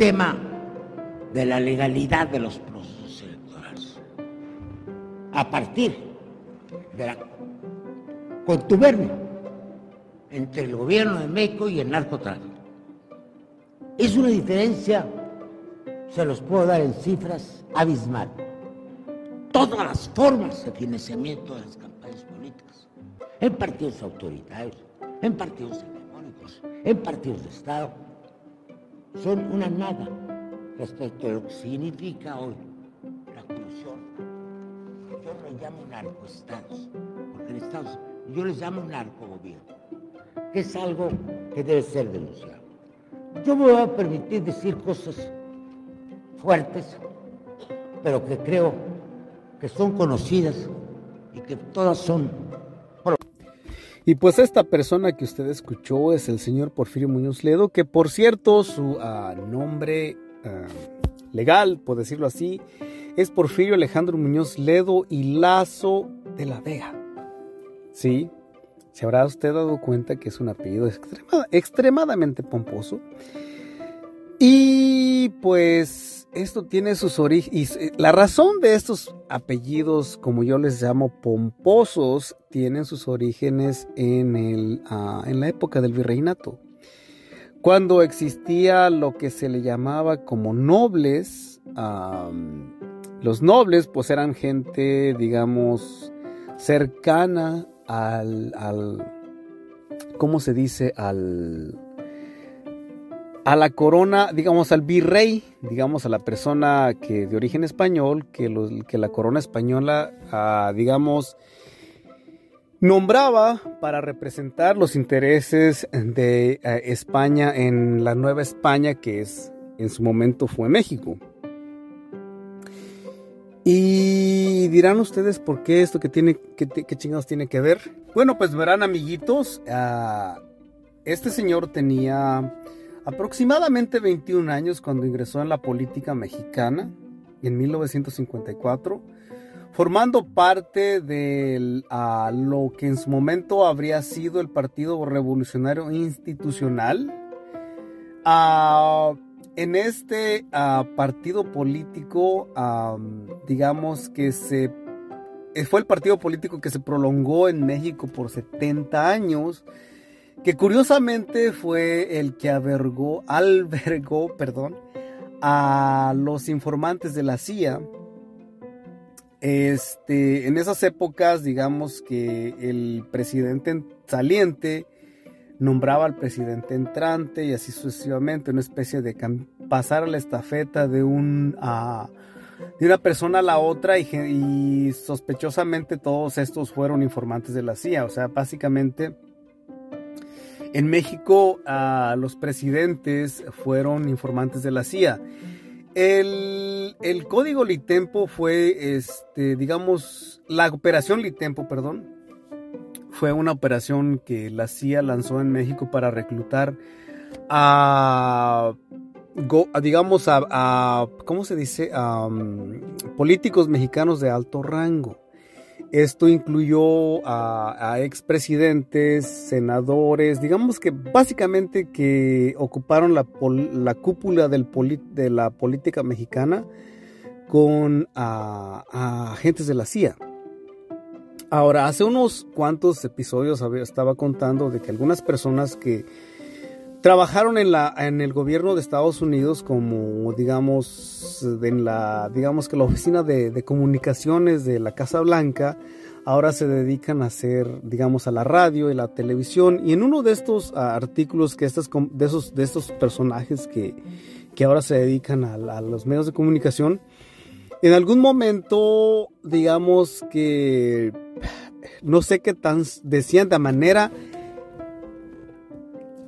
tema de la legalidad de los procesos electorales. A partir de la contubernio entre el gobierno de México y el narcotráfico. Es una diferencia, se los puedo dar en cifras, abismal. Todas las formas de financiamiento de las campañas políticas, en partidos autoritarios, en partidos hegemónicos, en partidos de Estado, son una nada respecto a lo que significa hoy la corrupción. Yo lo llamo narcoestados, porque en Estados yo les llamo narcogobierno, que es algo que debe ser denunciado. Yo me voy a permitir decir cosas fuertes, pero que creo que son conocidas y que todas son y pues esta persona que usted escuchó es el señor Porfirio Muñoz Ledo, que por cierto su uh, nombre uh, legal, por decirlo así, es Porfirio Alejandro Muñoz Ledo y Lazo de la Vega. Sí, se habrá usted dado cuenta que es un apellido extrema, extremadamente pomposo. Y pues esto tiene sus orígenes. Eh, la razón de estos apellidos, como yo les llamo pomposos, tienen sus orígenes en, el, ah, en la época del virreinato. Cuando existía lo que se le llamaba como nobles, los nobles pues eran gente, digamos, cercana al, al ¿cómo se dice? Al, a la corona, digamos, al virrey, digamos, a la persona que de origen español, que, que la corona española, ah, digamos, nombraba para representar los intereses de eh, España en la Nueva España, que es en su momento fue México. Y dirán ustedes por qué esto que tiene, qué, chingados tiene que ver. Bueno, pues verán amiguitos, ah, este señor tenía aproximadamente 21 años cuando ingresó en la política mexicana en 1954, formando parte de lo que en su momento habría sido el Partido Revolucionario Institucional. en este partido político, digamos que se fue el partido político que se prolongó en México por 70 años que curiosamente fue el que albergó, albergó perdón, a los informantes de la CIA. Este, en esas épocas, digamos que el presidente saliente nombraba al presidente entrante y así sucesivamente, una especie de pasar a la estafeta de un de una persona a la otra y, y sospechosamente todos estos fueron informantes de la CIA, o sea, básicamente en México, los presidentes fueron informantes de la CIA. El, código Litempo fue, este, digamos, la operación Litempo, perdón, fue una operación que la CIA lanzó en México para reclutar a, digamos, a, ¿cómo se dice? A, um, políticos mexicanos de alto rango. Esto incluyó a, expresidentes, senadores, digamos que básicamente que ocuparon la, cúpula de la política mexicana con agentes de la CIA. Ahora, hace unos cuantos episodios estaba contando de que algunas personas que trabajaron en la en el gobierno de Estados Unidos como digamos en la digamos que la oficina de, comunicaciones de la Casa Blanca ahora se dedican a hacer digamos a la radio y la televisión. Y en uno de estos ah, artículos que estas de esos de estos personajes que, que ahora se dedican a, a los medios de comunicación en algún momento digamos que no sé qué tan decían de manera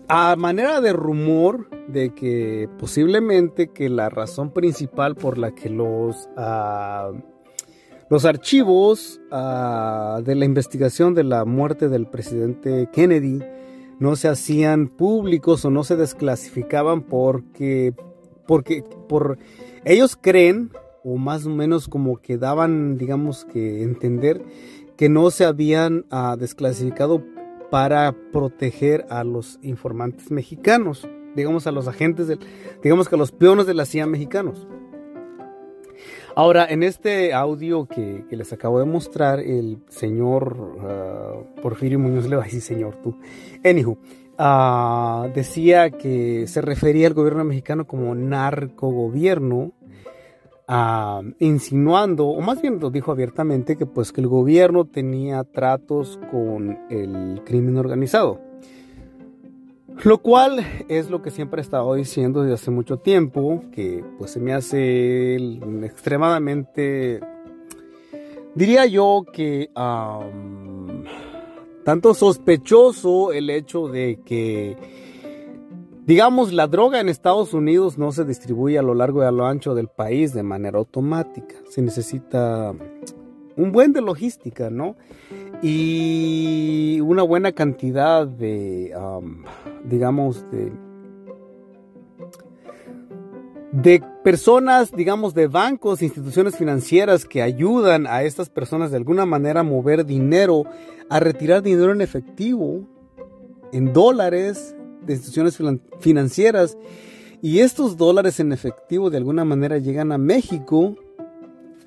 a manera de rumor de que posiblemente que la razón principal por la que los, uh, los archivos uh, de la investigación de la muerte del presidente Kennedy no se hacían públicos o no se desclasificaban porque, porque por, ellos creen o más o menos como que daban digamos que entender que no se habían uh, desclasificado para proteger a los informantes mexicanos. digamos, a los agentes, digamos que a los peones de la CIA mexicanos. Ahora, en este audio que, les acabo de mostrar, el señor uh, Porfirio Muñoz le va a señor tú. Anywho, uh, decía que se refería al gobierno mexicano como narcogobierno, insinuando, o más bien lo dijo abiertamente, que pues que el gobierno tenía tratos con el crimen organizado. Lo cual es lo que siempre he estado diciendo desde hace mucho tiempo, que pues se me hace extremadamente, diría yo que tanto sospechoso el hecho de que, digamos, la droga en Estados Unidos no se distribuye a lo largo y a lo ancho del país de manera automática. Se necesita un buen de logística, ¿no? Y una buena cantidad de, digamos, de, de personas, digamos, de bancos, instituciones financieras que ayudan a estas personas de alguna manera a mover dinero, a retirar dinero en efectivo, en dólares, de instituciones financieras. Y estos dólares en efectivo de alguna manera llegan a México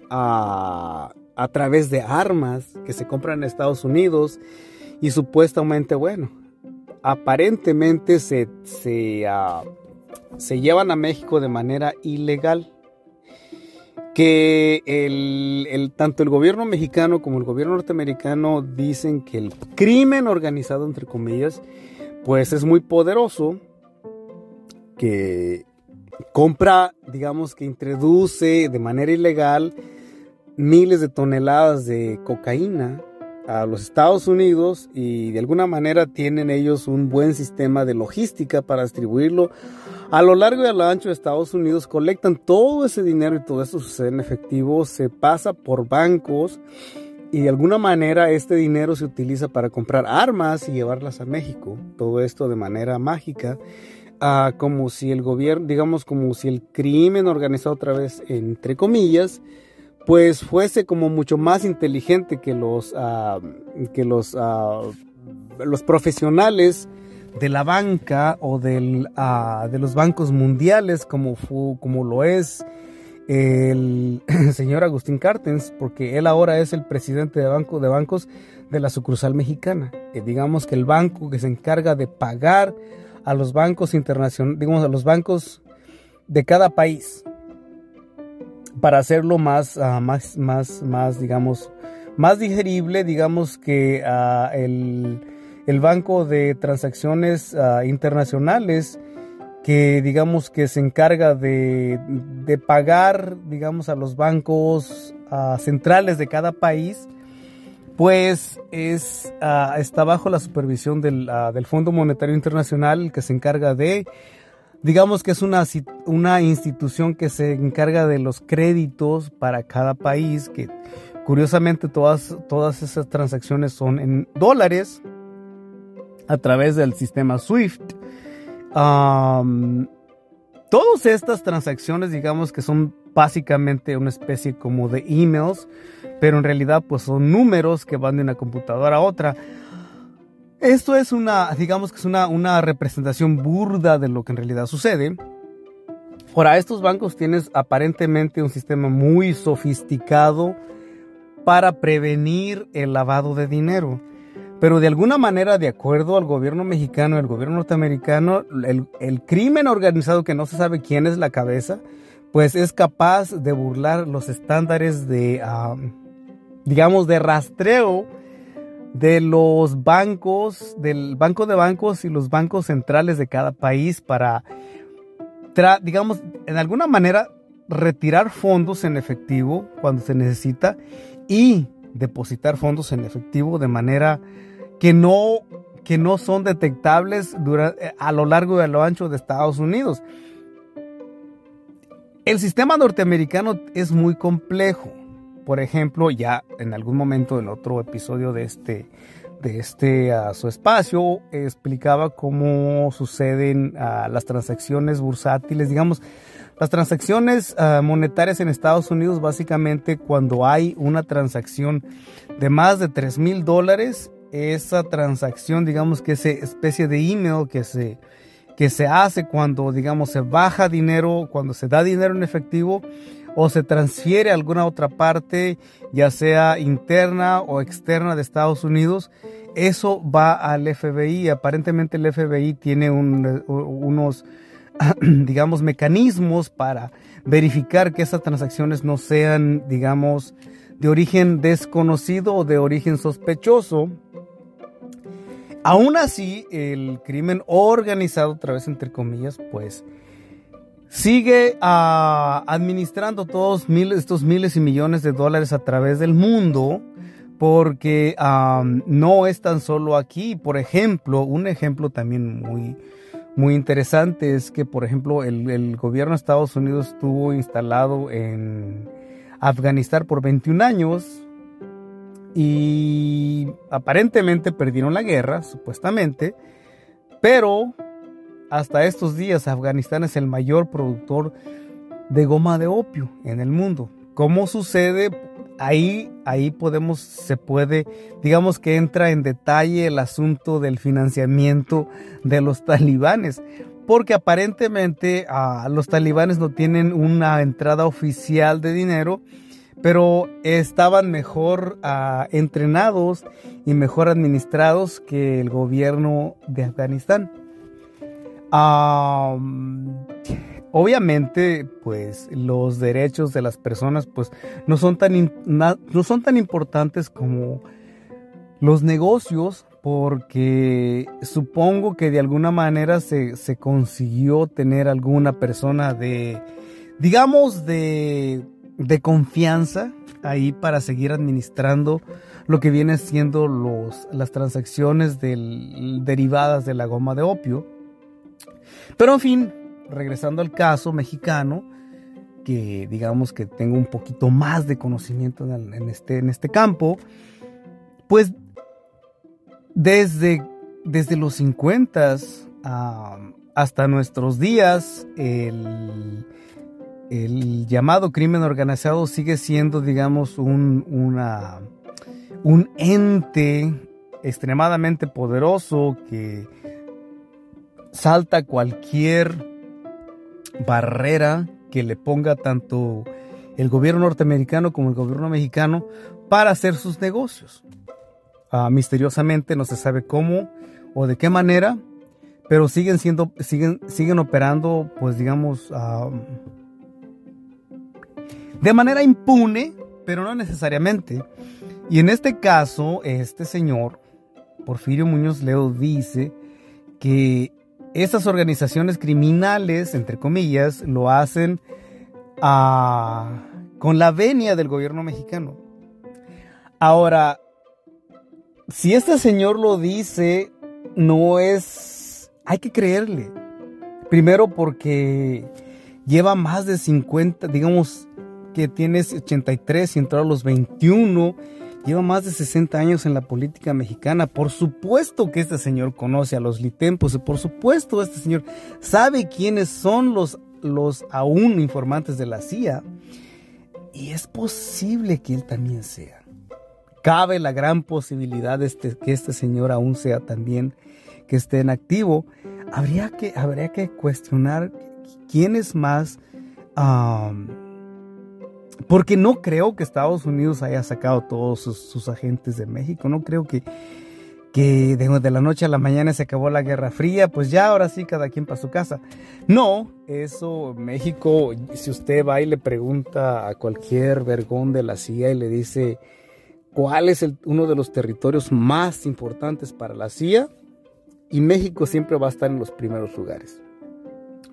a a través de armas que se compran en Estados Unidos y supuestamente, bueno, aparentemente se, se, ah, se llevan a México de manera ilegal. Que el, el, tanto el gobierno mexicano como el gobierno norteamericano dicen que el crimen organizado, entre comillas, pues es muy poderoso, que compra, digamos que introduce de manera ilegal miles de toneladas de cocaína a los Estados Unidos y de alguna manera tienen ellos un buen sistema de logística para distribuirlo. A lo largo y a lo ancho de Estados Unidos, colectan todo ese dinero y todo eso sucede en efectivo, se pasa por bancos y de alguna manera este dinero se utiliza para comprar armas y llevarlas a México, todo esto de manera mágica. Ah, como si el gobierno, digamos como si el crimen organizado otra vez, entre comillas, pues fuese como mucho más inteligente que los, ah, que ah, los profesionales de la banca o de los bancos mundiales como, como lo es el señor Agustín Cartens, porque él ahora es el presidente de, banco, de bancos de la sucursal mexicana. Eh, digamos que el banco que se encarga de pagar a los bancos internacionales, digamos a los bancos de cada país para hacerlo más, ah, más, más, más, digamos, más digerible, digamos que ah, el, Banco de Transacciones ah, Internacionales, que digamos que se encarga de, de pagar, digamos, a los bancos centrales de cada país, pues es, está bajo la supervisión del, del Fondo Monetario Internacional, que se encarga de digamos que es una, una institución que se encarga de los créditos para cada país, que curiosamente todas, todas esas transacciones son en dólares a través del sistema SWIFT. Todas estas transacciones, digamos que son básicamente una especie como de emails, pero en realidad pues son números que van de una computadora a otra. Esto es una, digamos que es una, una representación burda de lo que en realidad sucede. Ahora, estos bancos tienen aparentemente un sistema muy sofisticado para prevenir el lavado de dinero. Pero de alguna manera, de acuerdo al gobierno mexicano y al gobierno norteamericano, el, el, crimen organizado que no se sabe quién es la cabeza, pues es capaz de burlar los estándares de, digamos, de rastreo de los bancos, del banco de bancos y los bancos centrales de cada país para, digamos, en alguna manera retirar fondos en efectivo cuando se necesita y depositar fondos en efectivo de manera que no, que no son detectables a lo largo y a lo ancho de Estados Unidos. El sistema norteamericano es muy complejo por ejemplo, ya en algún momento en otro episodio de este, de este su espacio explicaba cómo suceden las transacciones bursátiles, digamos, las transacciones monetarias en Estados Unidos básicamente cuando hay una transacción de más de 3 mil dólares, esa transacción, digamos que esa especie de email que se que se hace cuando, digamos, se baja dinero, cuando se da dinero en efectivo o se transfiere a alguna otra parte, ya sea interna o externa de Estados Unidos, eso va al FBI. Aparentemente el FBI tiene unos, digamos, mecanismos para verificar que esas transacciones no sean, digamos, de origen desconocido o de origen sospechoso. Aún así, el crimen organizado, otra vez entre comillas, pues sigue ah, administrando todos estos miles y millones de dólares a través del mundo porque no es tan solo aquí. Por ejemplo, un ejemplo también muy, muy interesante es que, por ejemplo, el, gobierno de Estados Unidos estuvo instalado en Afganistán por 21 años y aparentemente perdieron la guerra, supuestamente, pero hasta estos días Afganistán es el mayor productor de goma de opio en el mundo. ¿Cómo sucede? Ahí, ahí podemos, se puede, digamos que entra en detalle el asunto del financiamiento de los talibanes, porque aparentemente ah, los talibanes no tienen una entrada oficial de dinero, pero estaban mejor ah, entrenados y mejor administrados que el gobierno de Afganistán. Obviamente, pues los derechos de las personas, pues no son tan, no son tan importantes como los negocios, porque supongo que de alguna manera se, se consiguió tener alguna persona de, digamos, de de confianza ahí para seguir administrando lo que viene siendo los, las transacciones derivadas de la goma de opio. Pero en fin, regresando al caso mexicano, que digamos que tengo un poquito más de conocimiento en, este, en este campo, pues desde, desde los 50 ah, hasta nuestros días, el, el llamado crimen organizado sigue siendo, digamos, un, un ente extremadamente poderoso que salta cualquier barrera que le ponga tanto el gobierno norteamericano como el gobierno mexicano para hacer sus negocios. Ah, misteriosamente no se sabe cómo o de qué manera, pero siguen siendo, siguen, siguen operando, pues digamos, uh, de manera impune, pero no necesariamente. Y en este caso, este señor, Porfirio Muñoz Leo, dice que esas organizaciones criminales, entre comillas, lo hacen ah, con la venia del gobierno mexicano. Ahora, si este señor lo dice, no es... Hay que creerle. Primero porque lleva más de 50, digamos, que tiene 83 y entró a los 21, lleva más de 60 años en la política mexicana. Por supuesto que este señor conoce a los litempos, por supuesto este señor sabe quiénes son los, los aún informantes de la CIA. Y es posible que él también sea. Cabe la gran posibilidad de este, que este señor aún sea también, que esté en activo. Habría que, habría que cuestionar quiénes más... Porque no creo que Estados Unidos haya sacado todos sus, agentes de México. No creo que, que de, la noche a la mañana se acabó la Guerra Fría. Pues ya ahora sí cada quien para su casa. No, eso México, si usted va y le pregunta a cualquier vergón de la CIA y le dice cuál es uno de los territorios más importantes para la CIA, y México siempre va a estar en los primeros lugares.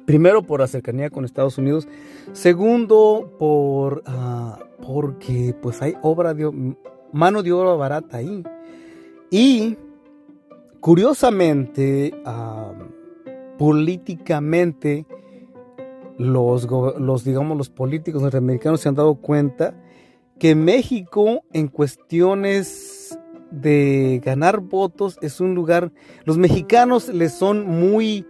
Primero por la cercanía con Estados Unidos. Segundo por ah, porque pues hay obra de mano de obra barata ahí. Y curiosamente, políticamente, los, los, digamos, los políticos norteamericanos se han dado cuenta que México en cuestiones de ganar votos es un lugar, los mexicanos les son muy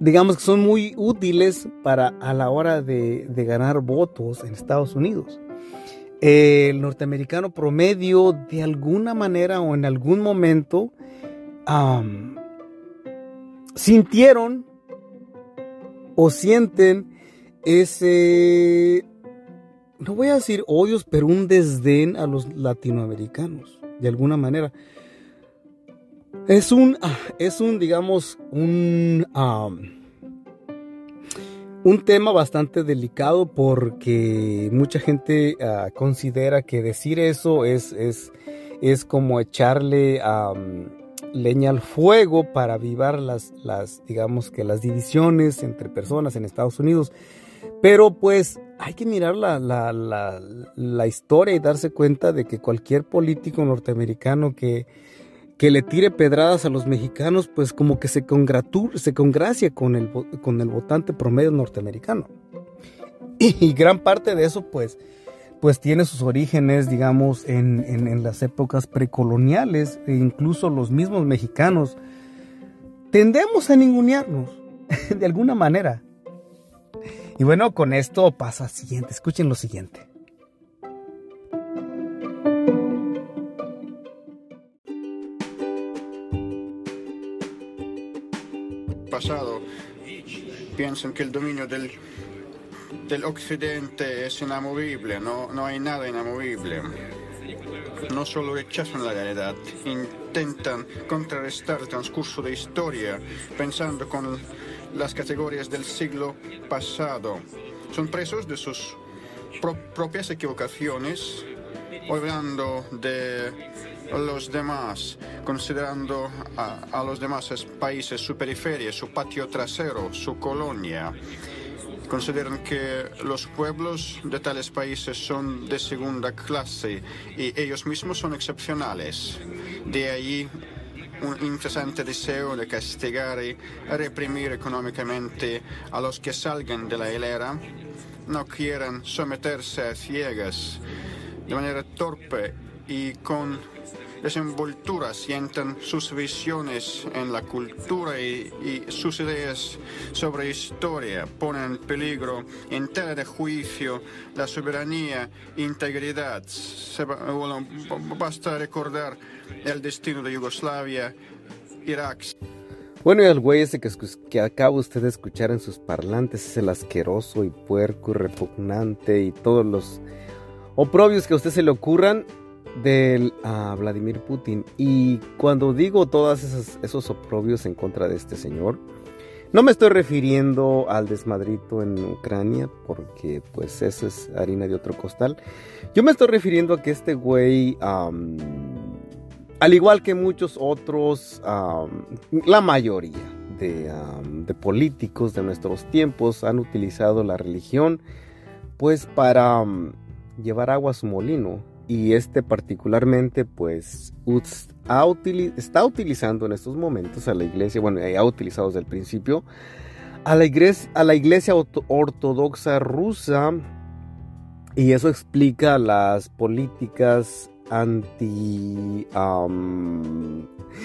digamos que son muy útiles para a la hora de, ganar votos en Estados Unidos. El norteamericano promedio de alguna manera o en algún momento sintieron o sienten ese, no voy a decir odios, pero un desdén a los latinoamericanos, de alguna manera. Es un, ah, es un, digamos, un, un tema bastante delicado porque mucha gente ah, considera que decir eso es, es, es como echarle leña al fuego para avivar las, las, digamos que las divisiones entre personas en Estados Unidos. Pero pues hay que mirar la, la, la, la historia y darse cuenta de que cualquier político norteamericano que, que le tire pedradas a los mexicanos, pues como que se, se congracia con el, con el votante promedio norteamericano. Y, gran parte de eso, pues, pues tiene sus orígenes, digamos, en, en, las épocas precoloniales, e incluso los mismos mexicanos tendemos a ningunearnos, de alguna manera. Y bueno, con esto pasa siguiente, escuchen lo siguiente. Piensan que el dominio del, del occidente es inamovible, no, no hay nada inamovible. No solo rechazan la realidad, intentan contrarrestar el transcurso de historia pensando con las categorías del siglo pasado. Son presos de sus propias equivocaciones, olvidando de los demás, considerando a, los demás países su periferia, su patio trasero, su colonia. Consideran que los pueblos de tales países son de segunda clase y ellos mismos son excepcionales. De ahí un incesante deseo de castigar y reprimir económicamente a los que salgan de la hilera, no quieran someterse a ciegas de manera torpe y con desenvoltura sientan sus visiones en la cultura y, sus ideas sobre historia, ponen en peligro en tela de juicio la soberanía, integridad. basta recordar el destino de Yugoslavia, Irak. Bueno, y el güey ese que, que acaba usted de escuchar en sus parlantes es el asqueroso y puerco y repugnante y todos los oprobios que a usted se le ocurran del Vladimir Putin. Y cuando digo todos esos, esos oprobios en contra de este señor, no me estoy refiriendo al desmadrito en Ucrania, porque pues eso es harina de otro costal. Yo me estoy refiriendo a que este güey, al igual que muchos otros, la mayoría de, de, políticos de nuestros tiempos han utilizado la religión pues para llevar agua a su molino y este particularmente pues está utilizando en estos momentos a la iglesia, bueno, ha utilizado desde el principio, a la iglesia, a la iglesia ortodoxa rusa y eso explica las políticas anti...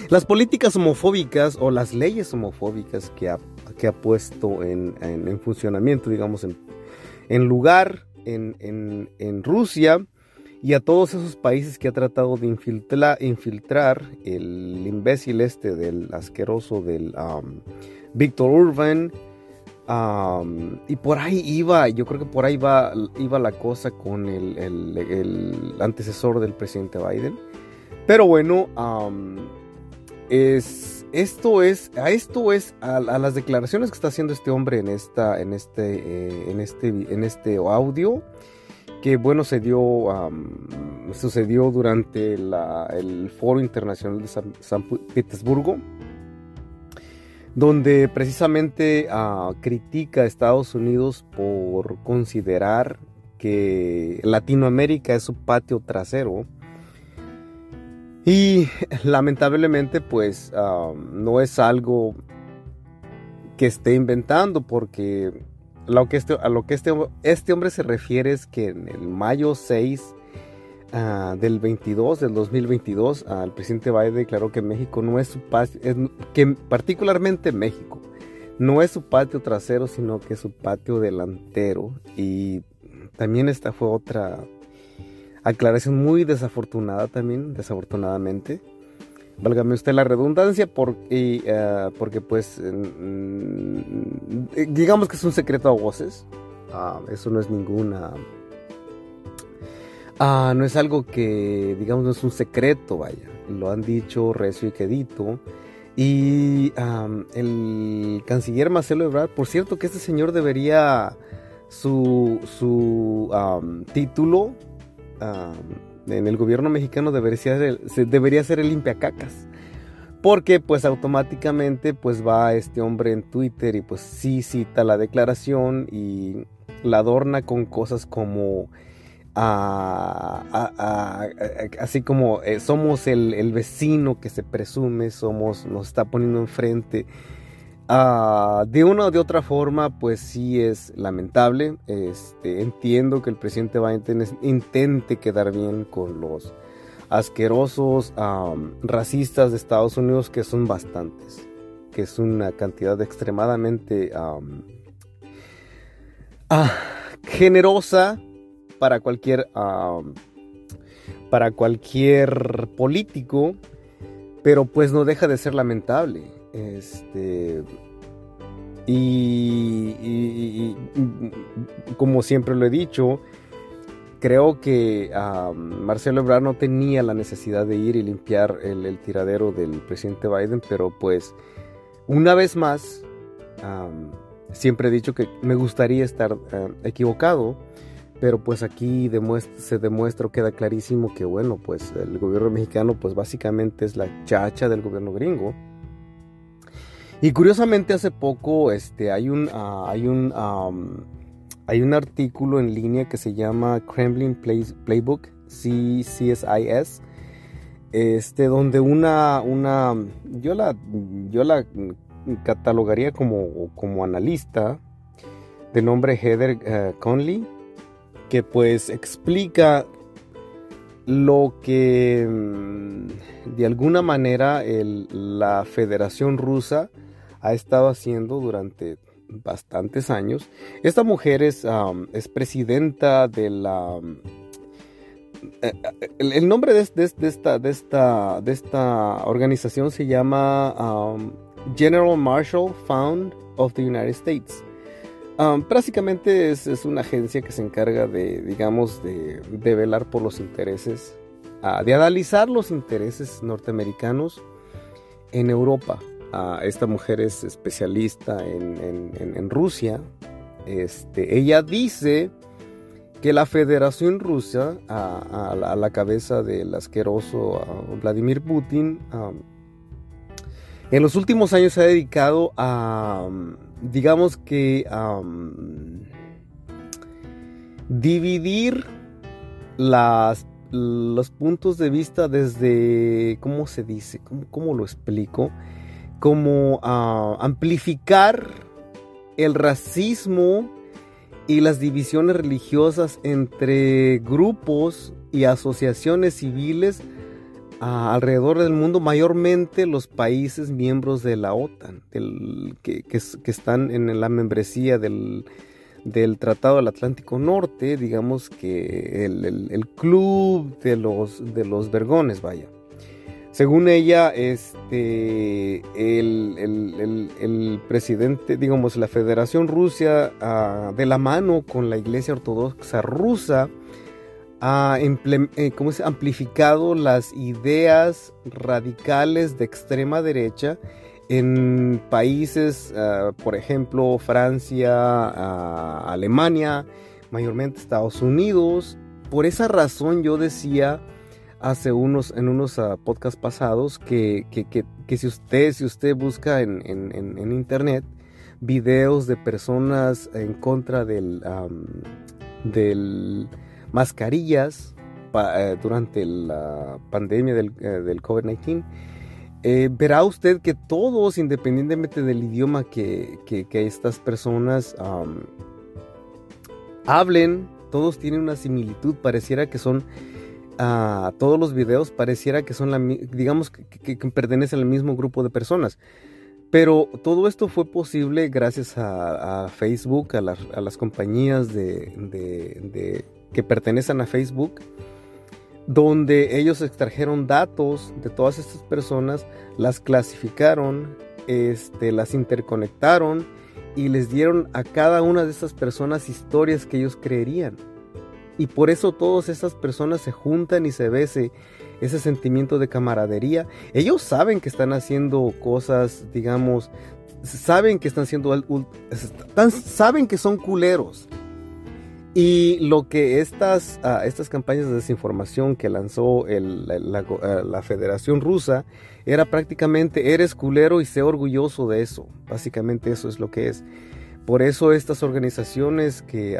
las políticas homofóbicas o las leyes homofóbicas que ha, que ha puesto en, funcionamiento, digamos, en, lugar en, en Rusia y a todos esos países que ha tratado de infiltrar el imbécil este del asqueroso del um, Víctor Urban. Um, y por ahí iba, yo creo que por ahí va, iba la cosa con el, antecesor del presidente Biden. Pero bueno, um, es, esto es, a esto es, a, las declaraciones que está haciendo este hombre en, esta, en, este, eh, en, este, en este audio que bueno se dio sucedió durante el Foro Internacional de San, Petersburgo donde precisamente ah, critica a Estados Unidos por considerar que Latinoamérica es su patio trasero. Y lamentablemente pues no es algo que esté inventando porque lo que este, a lo que este, este hombre se refiere es que en el mayo 6 ah, del 22, del 2022, el presidente Biden declaró que México no es su patio, que particularmente México, no es su patio trasero, sino que es su patio delantero. Y también esta fue otra aclaración muy desafortunada también, desafortunadamente. Válgame usted la redundancia, porque, eh, porque pues digamos que es un secreto a voces, ah, eso no es ninguna... Ah, no es algo que, digamos, no es un secreto, vaya. Lo han dicho recio y quedito. Y el canciller Marcelo Ebrard, por cierto que este señor debería su, su título en el gobierno mexicano debería ser, debería ser el limpiacacas. Porque pues automáticamente pues va este hombre en Twitter y pues sí cita la declaración y la adorna con cosas como así como eh, somos el, vecino que se presume, somos, nos está poniendo enfrente. Ah, de una o de otra forma, pues sí es lamentable. Este, entiendo que el presidente Biden intente quedar bien con los asquerosos racistas de Estados Unidos, que son bastantes, que es una cantidad extremadamente ah, generosa para cualquier, para cualquier político, pero pues no deja de ser lamentable. Este, y, como siempre lo he dicho, creo que Marcelo Ebrard no tenía la necesidad de ir y limpiar el, tiradero del presidente Biden, pero pues una vez más, siempre he dicho que me gustaría estar eh, equivocado pero pues aquí se demuestra, queda clarísimo que bueno, pues el gobierno mexicano pues básicamente es la chacha del gobierno gringo. Y curiosamente hace poco este, hay, un, ah, hay, un, hay un artículo en línea que se llama Kremlin Playbook, CSIS, este, donde una, una yo, la, yo la catalogaría como, como analista de nombre Heather eh, Conley que pues explica lo que mm, de alguna manera la Federación Rusa ha estado haciendo durante bastantes años. Esta mujer es, es presidenta de la... Eh, eh, el, nombre de, esta, de, esta, de esta organización se llama General Marshall Fund of the United States básicamente es, una agencia que se encarga de, digamos, de, velar por los intereses, ah, de analizar los intereses norteamericanos en Europa. Esta mujer es especialista en, Rusia. Este, ella dice que la Federación Rusa, a, la, cabeza del asqueroso ah, Vladimir Putin, en los últimos años se ha dedicado a digamos que dividir las, los puntos de vista desde, ¿cómo se dice? ¿Cómo, lo explico? Como ah, amplificar el racismo y las divisiones religiosas entre grupos y asociaciones civiles alrededor del mundo, mayormente los países miembros de la OTAN, que, están en la membresía del, Tratado del Atlántico Norte, digamos que el, club de los, de los vergones, vaya. Según ella, este, el, presidente, digamos, la Federación Rusia, ah, de la mano con la Iglesia Ortodoxa rusa, ha eh, amplificado las ideas radicales de extrema derecha en países, ah, por ejemplo, Francia, ah, Alemania, mayormente Estados Unidos. Por esa razón yo decía hace unos, en unos uh, podcasts pasados que, si usted, si usted busca en, internet videos de personas en contra del, del mascarillas eh, durante la pandemia del, eh, COVID-19, eh, verá usted que todos, independientemente del idioma que, estas personas hablen, todos tienen una similitud, pareciera que son... a todos los videos pareciera que son la, digamos que, pertenecen al mismo grupo de personas. Pero todo esto fue posible gracias a, Facebook, a, las compañías de, que pertenecen a Facebook, donde ellos extrajeron datos de todas estas personas, las clasificaron, este, las interconectaron y les dieron a cada una de estas personas historias que ellos creerían. Y por eso todas esas personas se juntan y se ve ese, sentimiento de camaradería. Ellos saben que están haciendo cosas, digamos, saben que están haciendo, saben que son culeros. Y lo que estas, ah, estas campañas de desinformación que lanzó la, ah, la, Federación Rusa era prácticamente, eres culero y sé orgulloso de eso. Básicamente eso es lo que es. Por eso estas organizaciones que,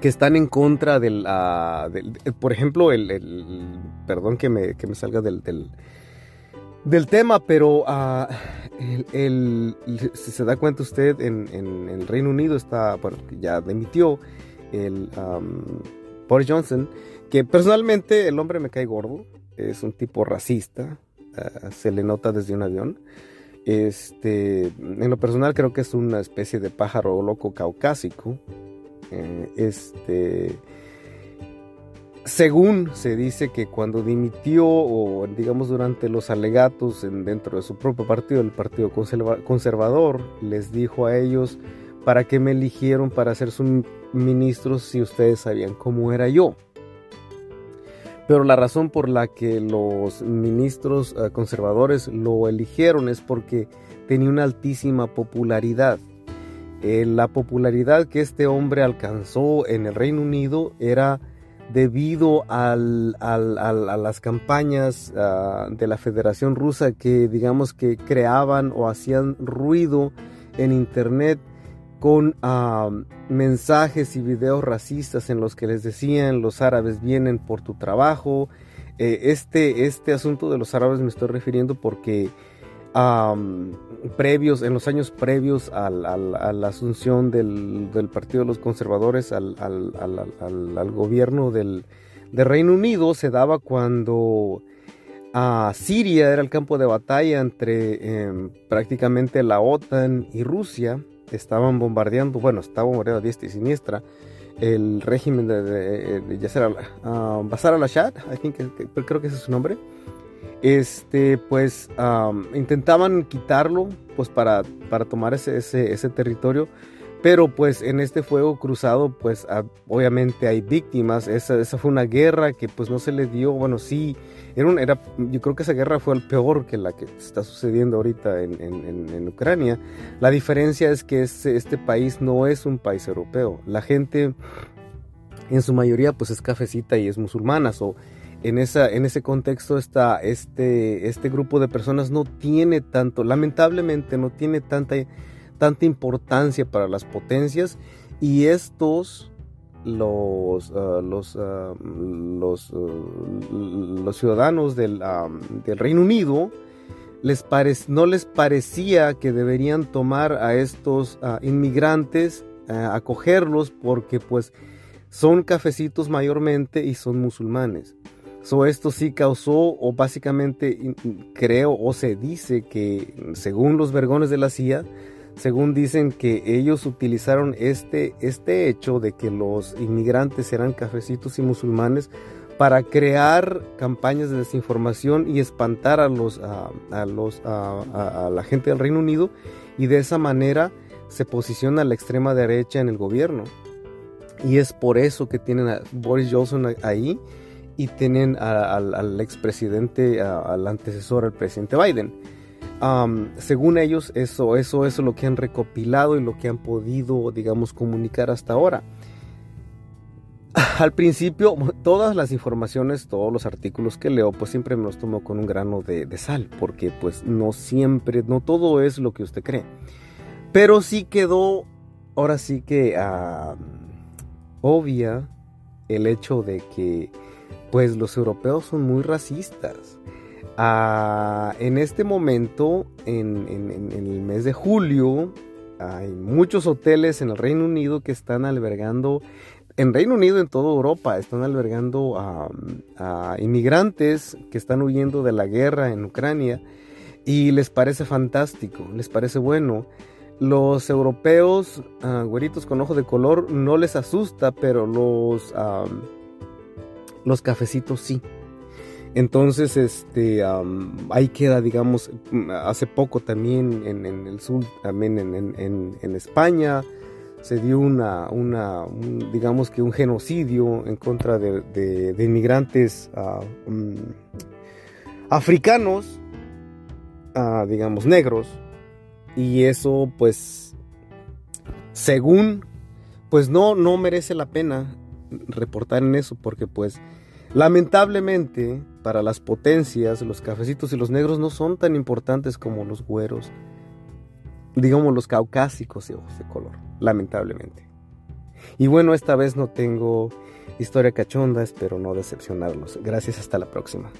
que están en contra del, uh, por ejemplo, el, perdón que me, que me salga del, del, tema, pero el, si se da cuenta usted, en, en, el Reino Unido está, bueno, ya emitió el Boris Johnson, que personalmente el hombre me cae gordo, es un tipo racista, ah, se le nota desde un avión. Este, en lo personal creo que es una especie de pájaro loco caucásico. Eh, este, según se dice que cuando dimitió o digamos durante los alegatos dentro de su propio partido, el Partido Conservador, les dijo a ellos para qué me eligieron para ser su ministro si ustedes sabían cómo era yo. Pero la razón por la que los ministros eh, conservadores lo eligieron es porque tenía una altísima popularidad. Eh, la popularidad que este hombre alcanzó en el Reino Unido era debido a las campañas ah, de la Federación Rusa que digamos que creaban o hacían ruido en Internet con ah, mensajes y videos racistas en los que les decían los árabes vienen por tu trabajo. Eh, este, este asunto de los árabes me estoy refiriendo porque previos, en los años previos a la asunción del, Partido de los Conservadores al, gobierno del, Reino Unido se daba cuando a Siria era el campo de batalla entre em, prácticamente la OTAN y Rusia. Estaban bombardeando, bueno, estaba bombardeando a diestra y siniestra el régimen de, de, de Yasser al-Assad, creo que ese es su nombre este, pues intentaban quitarlo, pues para, para tomar ese, ese, territorio, pero pues en este fuego cruzado, pues obviamente hay víctimas, esa, esa, fue una guerra que pues no se le dio, bueno, sí, era, yo creo que esa guerra fue el peor que la que está sucediendo ahorita en, en, Ucrania. La diferencia es que este, país no es un país europeo, la gente en su mayoría pues es cafecita y es musulmana, en, esa, en ese contexto está este, este grupo de personas no tiene tanto, lamentablemente no tiene tanta, tanta importancia para las potencias y estos, los, ah, los, ah, ah, los, ciudadanos del, del Reino Unido, les no les parecía que deberían tomar a estos inmigrantes, acogerlos, porque pues son cafecitos mayormente y son musulmanes. So, esto sí causó, o básicamente creo, o se dice que, según los vergones de la CIA, según dicen que ellos utilizaron este, este hecho de que los inmigrantes eran cafecitos y musulmanes para crear campañas de desinformación y espantar a, los, a, los, a, la gente del Reino Unido y de esa manera se posiciona la extrema derecha en el gobierno. Y es por eso que tienen a Boris Johnson ahí y tienen al expresidente, al antecesor, al presidente Biden. según ellos, eso, eso, eso es lo que han recopilado y lo que han podido, digamos, comunicar hasta ahora. Al principio, todas las informaciones, todos los artículos que leo, pues siempre me los tomo con un grano de, sal, porque pues no siempre, no todo es lo que usted cree. Pero sí quedó, ahora sí que obvia el hecho de que pues los europeos son muy racistas. Ah, en este momento, en, el mes de julio, hay muchos hoteles en el Reino Unido que están albergando, en Reino Unido, en toda Europa, están albergando a, inmigrantes que están huyendo de la guerra en Ucrania y les parece fantástico, les parece bueno. Los europeos, uh, güeritos con ojo de color, no les asusta, pero los los cafecitos sí. Entonces, este, ahí queda, digamos, hace poco también en, el sur, también en, España, se dio una, una digamos que un genocidio en contra de, inmigrantes ah, mm, africanos, ah, digamos, negros, y eso, pues, según, pues no, no merece la pena reportar en eso, porque pues, lamentablemente, para las potencias, los cafecitos y los negros no son tan importantes como los güeros, digamos los caucásicos de ojos de color, lamentablemente. Y bueno, esta vez no tengo historia cachonda, espero no decepcionarlos. Gracias, hasta la próxima.